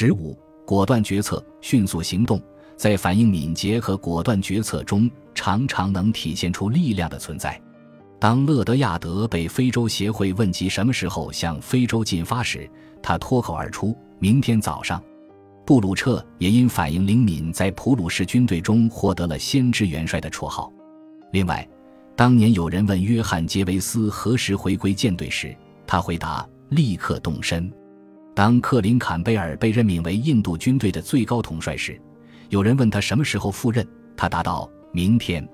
十五，果断决策，迅速行动，在反应敏捷和果断决策中，常常能体现出力量的存在。当勒德亚德被非洲协会问及什么时候向非洲进发时，他脱口而出：“明天早上。”布鲁彻也因反应灵敏，在普鲁士军队中获得了“先知元帅”的绰号。另外，当年有人问约翰·杰维斯何时回归舰队时，他回答：“立刻动身。”当克林坎贝尔被任命为印度军队的最高统帅时，有人问他什么时候赴任，他答道：“明天。”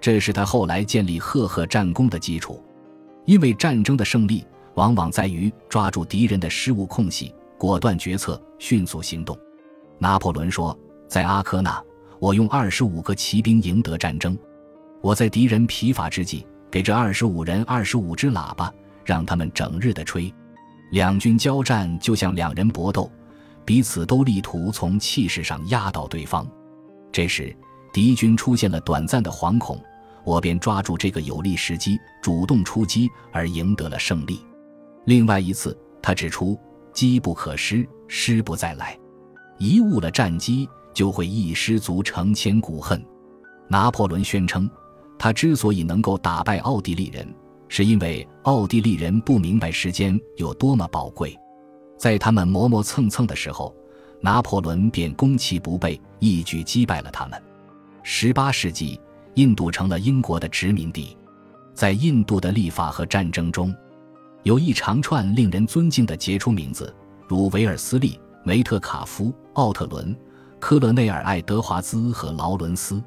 这是他后来建立赫赫战功的基础，因为战争的胜利往往在于抓住敌人的失误空隙，果断决策，迅速行动。拿破仑说：“在阿科纳，我用二十五个骑兵赢得战争。我在敌人疲乏之际，给这二十五人二十五只喇叭，让他们整日的吹。两军交战就像两人搏斗，彼此都力图从气势上压倒对方。这时，敌军出现了短暂的惶恐。”我便抓住这个有利时机，主动出击，而赢得了胜利。另外一次，他指出：“机不可失，失不再来。贻误了战机，就会一失足成千古恨。”拿破仑宣称，他之所以能够打败奥地利人，是因为奥地利人不明白时间有多么宝贵，在他们磨磨蹭蹭的时候，拿破仑便攻其不备，一举击败了他们。十八世纪。印度成了英国的殖民地，在印度的立法和战争中，有一长串令人尊敬的杰出名字，如维尔斯利、梅特卡夫、奥特伦、科勒内尔、爱德华兹和劳伦斯。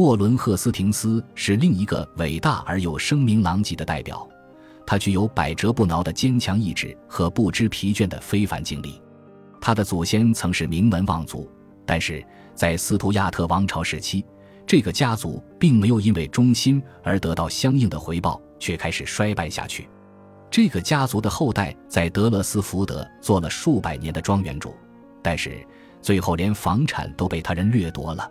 沃伦·赫斯廷斯是另一个伟大而又声名狼藉的代表，他具有百折不挠的坚强意志和不知疲倦的非凡经历。他的祖先曾是名门望族，但是在斯图亚特王朝时期。这个家族并没有因为忠心而得到相应的回报，却开始衰败下去。这个家族的后代在德勒斯福德做了数百年的庄园主，但是最后连房产都被他人掠夺了。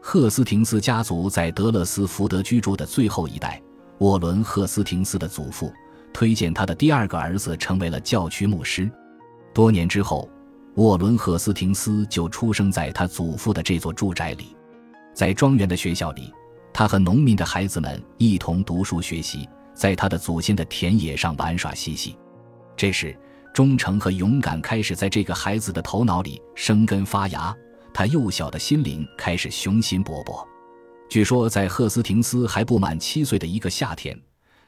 赫斯廷斯家族在德勒斯福德居住的最后一代，沃伦·赫斯廷斯的祖父推荐他的第二个儿子成为了教区牧师。多年之后，沃伦·赫斯廷斯就出生在他祖父的这座住宅里。在庄园的学校里，他和农民的孩子们一同读书学习，在他的祖先的田野上玩耍嬉戏。这时，忠诚和勇敢开始在这个孩子的头脑里生根发芽，他幼小的心灵开始雄心勃勃。据说，在赫斯廷斯还不满七岁的一个夏天，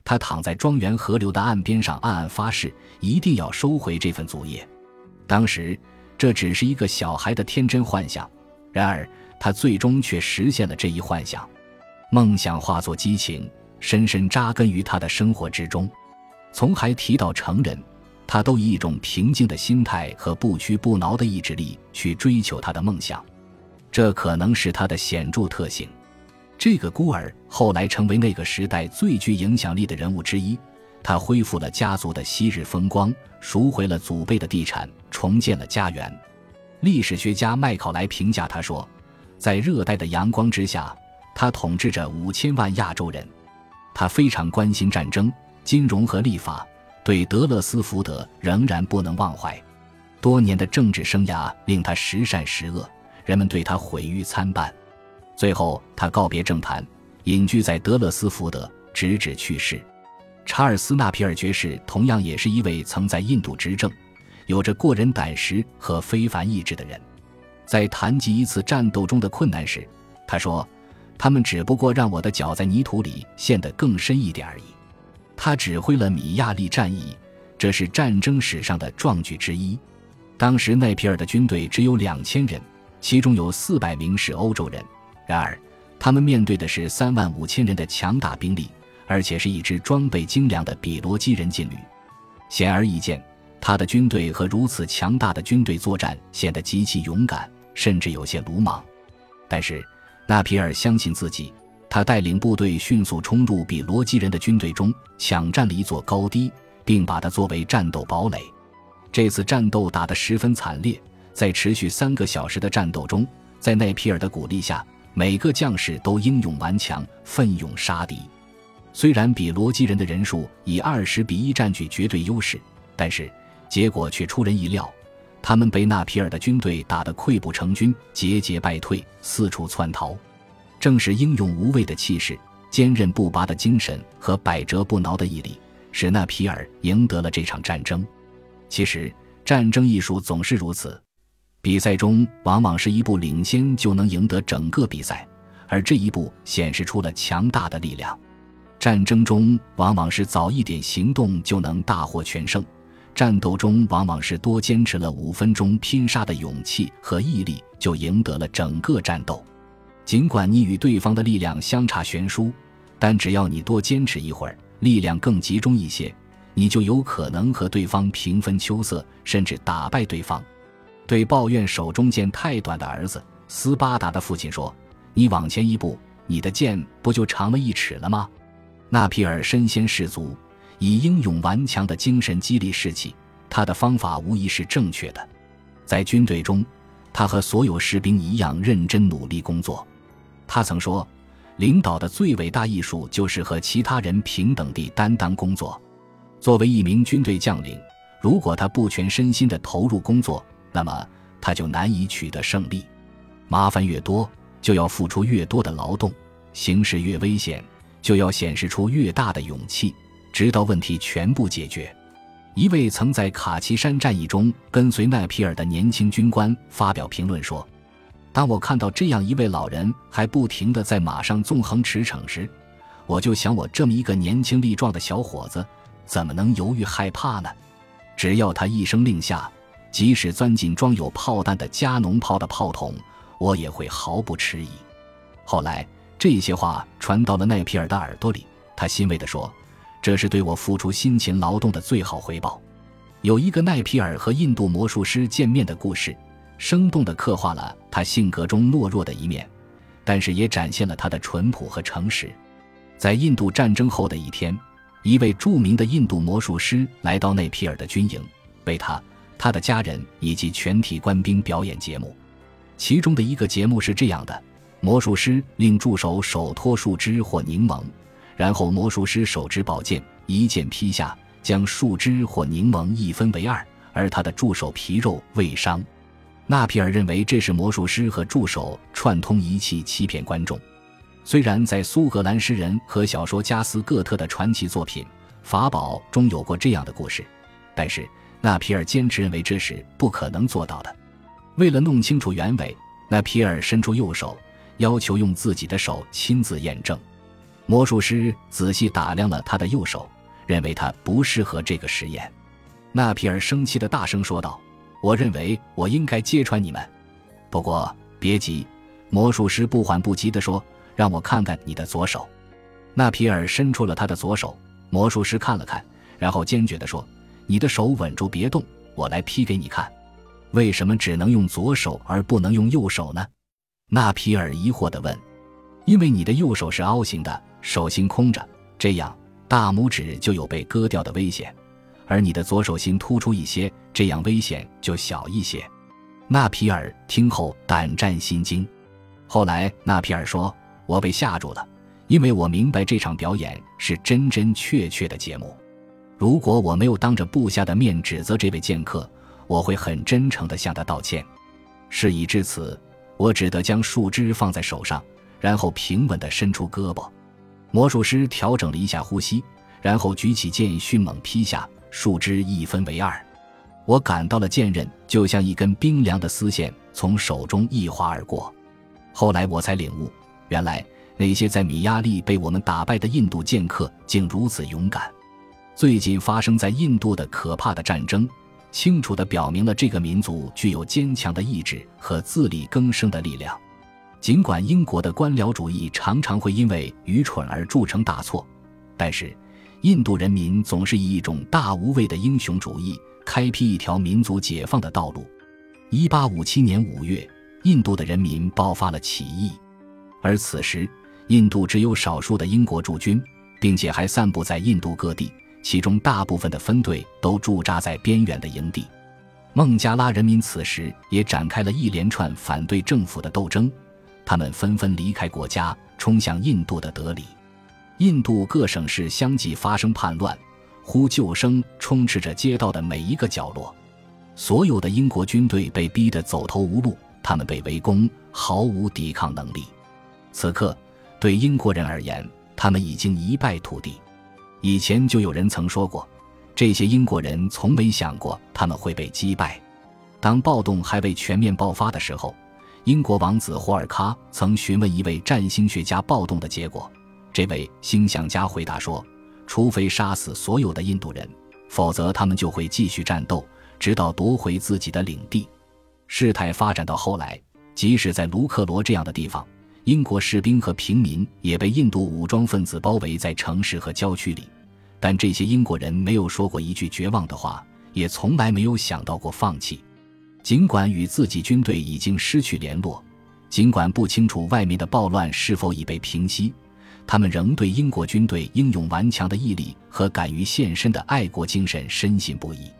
他躺在庄园河流的岸边上，暗暗发誓一定要收回这份祖业。当时，这只是一个小孩的天真幻想。然而，他最终却实现了这一幻想，梦想化作激情，深深扎根于他的生活之中。从孩提到成人，他都以一种平静的心态和不屈不挠的意志力去追求他的梦想，这可能是他的显著特性。这个孤儿后来成为那个时代最具影响力的人物之一，他恢复了家族的昔日风光，赎回了祖辈的地产，重建了家园。历史学家麦考莱评价他说。在热带的阳光之下，他统治着五千万亚洲人。他非常关心战争、金融和立法，对德勒斯福德仍然不能忘怀。多年的政治生涯令他时善时恶，人们对他毁誉参半。最后，他告别政坛，隐居在德勒斯福德，直至去世。查尔斯·纳皮尔爵士同样也是一位曾在印度执政、有着过人胆识和非凡意志的人。在谈及一次战斗中的困难时，他说：“他们只不过让我的脚在泥土里陷得更深一点而已。”他指挥了米亚利战役，这是战争史上的壮举之一。当时奈皮尔的军队只有两千人，其中有四百名是欧洲人。然而，他们面对的是三万五千人的强大兵力，而且是一支装备精良的比罗基人劲旅。显而易见，他的军队和如此强大的军队作战显得极其勇敢。甚至有些鲁莽，但是纳皮尔相信自己，他带领部队迅速冲入比罗基人的军队中，抢占了一座高地，并把它作为战斗堡垒。这次战斗打得十分惨烈，在持续三个小时的战斗中，在奈皮尔的鼓励下，每个将士都英勇顽强，奋勇杀敌。虽然比罗基人的人数以二十比一占据绝对优势，但是结果却出人意料。他们被纳皮尔的军队打得溃不成军，节节败退，四处窜逃。正是英勇无畏的气势、坚韧不拔的精神和百折不挠的毅力，使纳皮尔赢得了这场战争。其实，战争艺术总是如此，比赛中往往是一步领先就能赢得整个比赛，而这一步显示出了强大的力量。战争中往往是早一点行动就能大获全胜。战斗中往往是多坚持了五分钟拼杀的勇气和毅力，就赢得了整个战斗。尽管你与对方的力量相差悬殊，但只要你多坚持一会儿，力量更集中一些，你就有可能和对方平分秋色，甚至打败对方。对抱怨手中剑太短的儿子，斯巴达的父亲说：“你往前一步，你的剑不就长了一尺了吗？”纳皮尔身先士卒。以英勇顽强的精神激励士气，他的方法无疑是正确的。在军队中，他和所有士兵一样认真努力工作。他曾说：“领导的最伟大艺术就是和其他人平等地担当工作。”作为一名军队将领，如果他不全身心地投入工作，那么他就难以取得胜利。麻烦越多，就要付出越多的劳动；形势越危险，就要显示出越大的勇气。直到问题全部解决。一位曾在卡奇山战役中跟随奈皮尔的年轻军官发表评论说：“当我看到这样一位老人还不停地在马上纵横驰骋时，我就想，我这么一个年轻力壮的小伙子，怎么能犹豫害怕呢？只要他一声令下，即使钻进装有炮弹的加农炮的炮筒，我也会毫不迟疑。”后来，这些话传到了奈皮尔的耳朵里，他欣慰地说。这是对我付出辛勤劳动的最好回报。有一个奈皮尔和印度魔术师见面的故事，生动地刻画了他性格中懦弱的一面，但是也展现了他的淳朴和诚实。在印度战争后的一天，一位著名的印度魔术师来到内皮尔的军营，为他、他的家人以及全体官兵表演节目。其中的一个节目是这样的：魔术师令助手手托树枝或柠檬。然后魔术师手执宝剑，一剑劈下，将树枝或柠檬一分为二，而他的助手皮肉未伤。纳皮尔认为这是魔术师和助手串通一气欺骗观众。虽然在苏格兰诗人和小说家斯各特的传奇作品《法宝》中有过这样的故事，但是纳皮尔坚持认为这是不可能做到的。为了弄清楚原委，纳皮尔伸出右手，要求用自己的手亲自验证。魔术师仔细打量了他的右手，认为他不适合这个实验。纳皮尔生气的大声说道：“我认为我应该揭穿你们。不过别急。”魔术师不缓不急地说：“让我看看你的左手。”纳皮尔伸出了他的左手。魔术师看了看，然后坚决地说：“你的手稳住，别动，我来劈给你看。为什么只能用左手而不能用右手呢？”纳皮尔疑惑地问。“因为你的右手是凹形的。”手心空着，这样大拇指就有被割掉的危险；而你的左手心突出一些，这样危险就小一些。纳皮尔听后胆战心惊。后来纳皮尔说：“我被吓住了，因为我明白这场表演是真真确确的节目。如果我没有当着部下的面指责这位剑客，我会很真诚地向他道歉。事已至此，我只得将树枝放在手上，然后平稳地伸出胳膊。”魔术师调整了一下呼吸，然后举起剑，迅猛劈下，树枝一分为二。我感到了剑刃就像一根冰凉的丝线从手中一划而过。后来我才领悟，原来那些在米亚利被我们打败的印度剑客竟如此勇敢。最近发生在印度的可怕的战争，清楚地表明了这个民族具有坚强的意志和自力更生的力量。尽管英国的官僚主义常常会因为愚蠢而铸成大错，但是印度人民总是以一种大无畏的英雄主义开辟一条民族解放的道路。一八五七年五月，印度的人民爆发了起义，而此时印度只有少数的英国驻军，并且还散布在印度各地，其中大部分的分队都驻扎在边远的营地。孟加拉人民此时也展开了一连串反对政府的斗争。他们纷纷离开国家，冲向印度的德里。印度各省市相继发生叛乱，呼救声充斥着街道的每一个角落。所有的英国军队被逼得走投无路，他们被围攻，毫无抵抗能力。此刻，对英国人而言，他们已经一败涂地。以前就有人曾说过，这些英国人从没想过他们会被击败。当暴动还未全面爆发的时候，英国王子霍尔卡曾询问一位占星学家暴动的结果。这位星象家回答说：“除非杀死所有的印度人，否则他们就会继续战斗，直到夺回自己的领地。”事态发展到后来，即使在卢克罗这样的地方，英国士兵和平民也被印度武装分子包围在城市和郊区里。但这些英国人没有说过一句绝望的话，也从来没有想到过放弃。尽管与自己军队已经失去联络，尽管不清楚外面的暴乱是否已被平息，他们仍对英国军队英勇顽强的毅力和敢于献身的爱国精神深信不疑。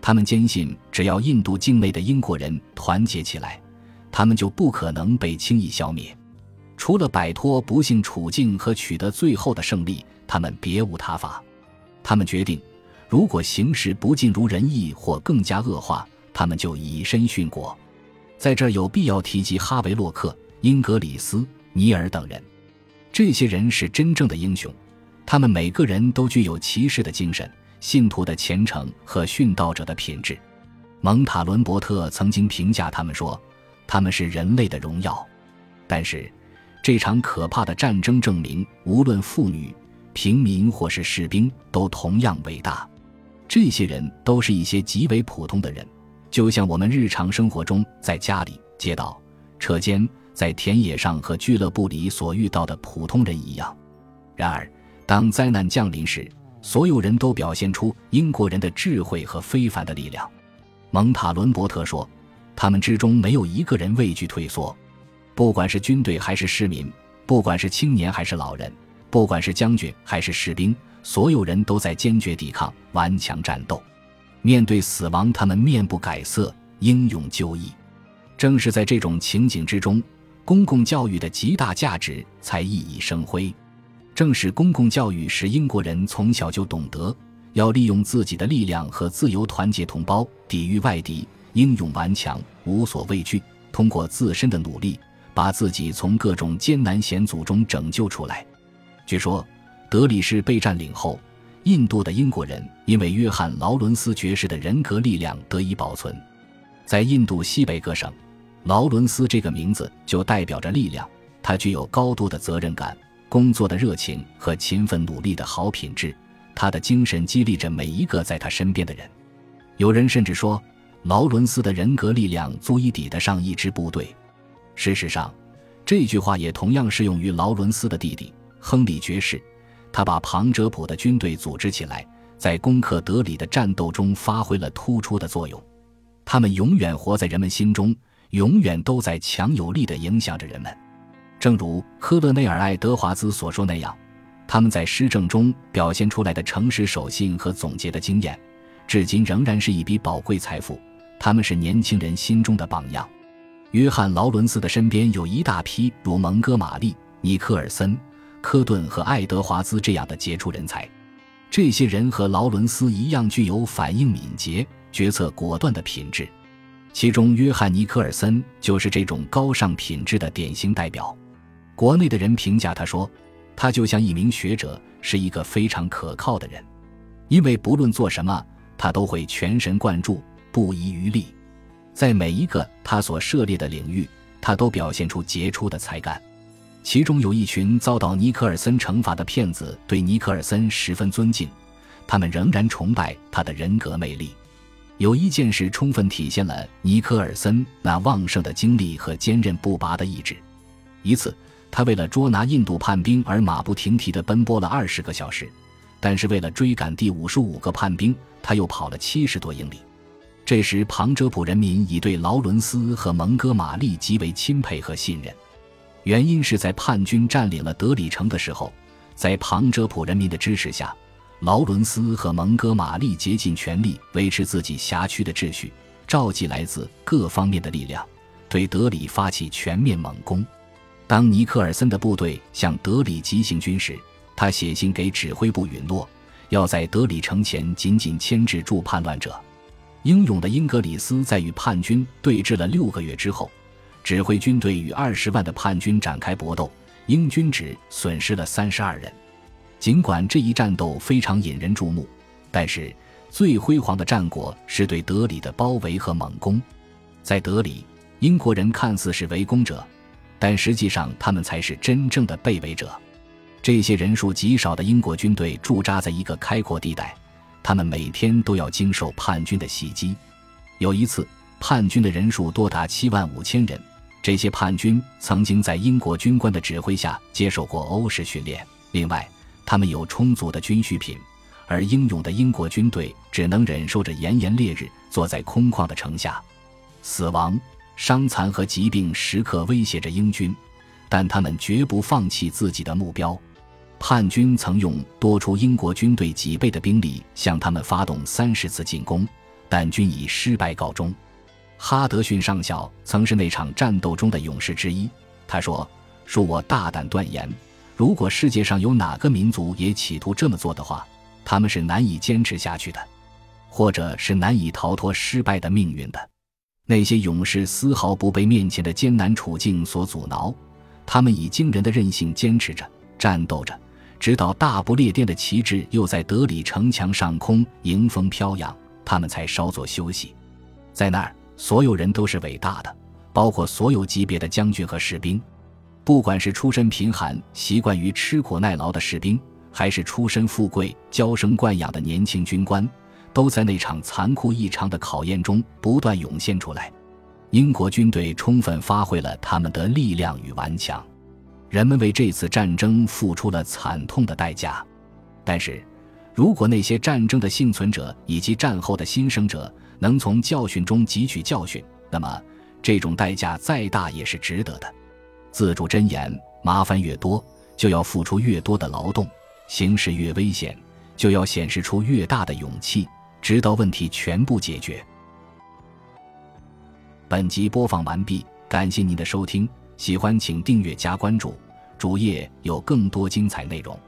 他们坚信，只要印度境内的英国人团结起来，他们就不可能被轻易消灭。除了摆脱不幸处境和取得最后的胜利，他们别无他法。他们决定，如果形势不尽如人意或更加恶化，他们就以身殉国，在这儿有必要提及哈维洛克、英格里斯、尼尔等人。这些人是真正的英雄，他们每个人都具有骑士的精神、信徒的虔诚和殉道者的品质。蒙塔伦伯特曾经评价他们说：“他们是人类的荣耀。”但是，这场可怕的战争证明，无论妇女、平民或是士兵，都同样伟大。这些人都是一些极为普通的人。就像我们日常生活中在家里、街道、车间、在田野上和俱乐部里所遇到的普通人一样。然而，当灾难降临时，所有人都表现出英国人的智慧和非凡的力量。蒙塔伦伯特说：“他们之中没有一个人畏惧退缩，不管是军队还是市民，不管是青年还是老人，不管是将军还是士兵，所有人都在坚决抵抗、顽强战斗。”面对死亡，他们面不改色，英勇就义。正是在这种情景之中，公共教育的极大价值才熠熠生辉。正是公共教育使英国人从小就懂得要利用自己的力量和自由团结同胞，抵御外敌，英勇顽强，无所畏惧。通过自身的努力，把自己从各种艰难险阻中拯救出来。据说，德里市被占领后。印度的英国人因为约翰·劳伦斯爵士的人格力量得以保存。在印度西北各省，劳伦斯这个名字就代表着力量。他具有高度的责任感、工作的热情和勤奋努力的好品质。他的精神激励着每一个在他身边的人。有人甚至说，劳伦斯的人格力量足以抵得上一支部队。事实上，这句话也同样适用于劳伦斯的弟弟亨利爵士。他把庞哲普的军队组织起来，在攻克德里的战斗中发挥了突出的作用。他们永远活在人们心中，永远都在强有力地影响着人们。正如科勒内尔·爱德华兹所说那样，他们在施政中表现出来的诚实守信和总结的经验，至今仍然是一笔宝贵财富。他们是年轻人心中的榜样。约翰·劳伦斯的身边有一大批如蒙哥马利、尼克尔森。科顿和爱德华兹这样的杰出人才，这些人和劳伦斯一样具有反应敏捷、决策果断的品质。其中，约翰尼克尔森就是这种高尚品质的典型代表。国内的人评价他说：“他就像一名学者，是一个非常可靠的人，因为不论做什么，他都会全神贯注、不遗余力。在每一个他所涉猎的领域，他都表现出杰出的才干。”其中有一群遭到尼克尔森惩罚的骗子，对尼克尔森十分尊敬，他们仍然崇拜他的人格魅力。有一件事充分体现了尼克尔森那旺盛的精力和坚韧不拔的意志。一次，他为了捉拿印度叛兵而马不停蹄地奔波了二十个小时，但是为了追赶第五十五个叛兵，他又跑了七十多英里。这时，旁遮普人民已对劳伦斯和蒙哥马利极为钦佩和信任。原因是在叛军占领了德里城的时候，在旁遮普人民的支持下，劳伦斯和蒙哥马利竭尽全力维持自己辖区的秩序，召集来自各方面的力量，对德里发起全面猛攻。当尼克尔森的部队向德里急行军时，他写信给指挥部允诺，要在德里城前紧紧牵制住叛乱者。英勇的英格里斯在与叛军对峙了六个月之后，指挥军队与二十万的叛军展开搏斗，英军只损失了三十二人。尽管这一战斗非常引人注目，但是最辉煌的战果是对德里的包围和猛攻。在德里，英国人看似是围攻者，但实际上他们才是真正的被围者。这些人数极少的英国军队驻扎在一个开阔地带。他们每天都要经受叛军的袭击。有一次，叛军的人数多达七万五千人。这些叛军曾经在英国军官的指挥下接受过欧式训练。另外，他们有充足的军需品，而英勇的英国军队只能忍受着炎炎烈日，坐在空旷的城下。死亡、伤残和疾病时刻威胁着英军，但他们绝不放弃自己的目标。叛军曾用多出英国军队几倍的兵力向他们发动三十次进攻，但均以失败告终。哈德逊上校曾是那场战斗中的勇士之一。他说：“恕我大胆断言，如果世界上有哪个民族也企图这么做的话，他们是难以坚持下去的，或者是难以逃脱失败的命运的。那些勇士丝毫不被面前的艰难处境所阻挠，他们以惊人的韧性坚持着，战斗着。”直到大不列颠的旗帜又在德里城墙上空迎风飘扬，他们才稍作休息。在那儿，所有人都是伟大的，包括所有级别的将军和士兵。不管是出身贫寒、习惯于吃苦耐劳的士兵，还是出身富贵、娇生惯养的年轻军官，都在那场残酷异常的考验中不断涌现出来。英国军队充分发挥了他们的力量与顽强。人们为这次战争付出了惨痛的代价，但是，如果那些战争的幸存者以及战后的新生者能从教训中汲取教训，那么这种代价再大也是值得的。自主箴言：麻烦越多，就要付出越多的劳动；形势越危险，就要显示出越大的勇气，直到问题全部解决。本集播放完毕，感谢您的收听。喜欢请订阅加关注，主页有更多精彩内容。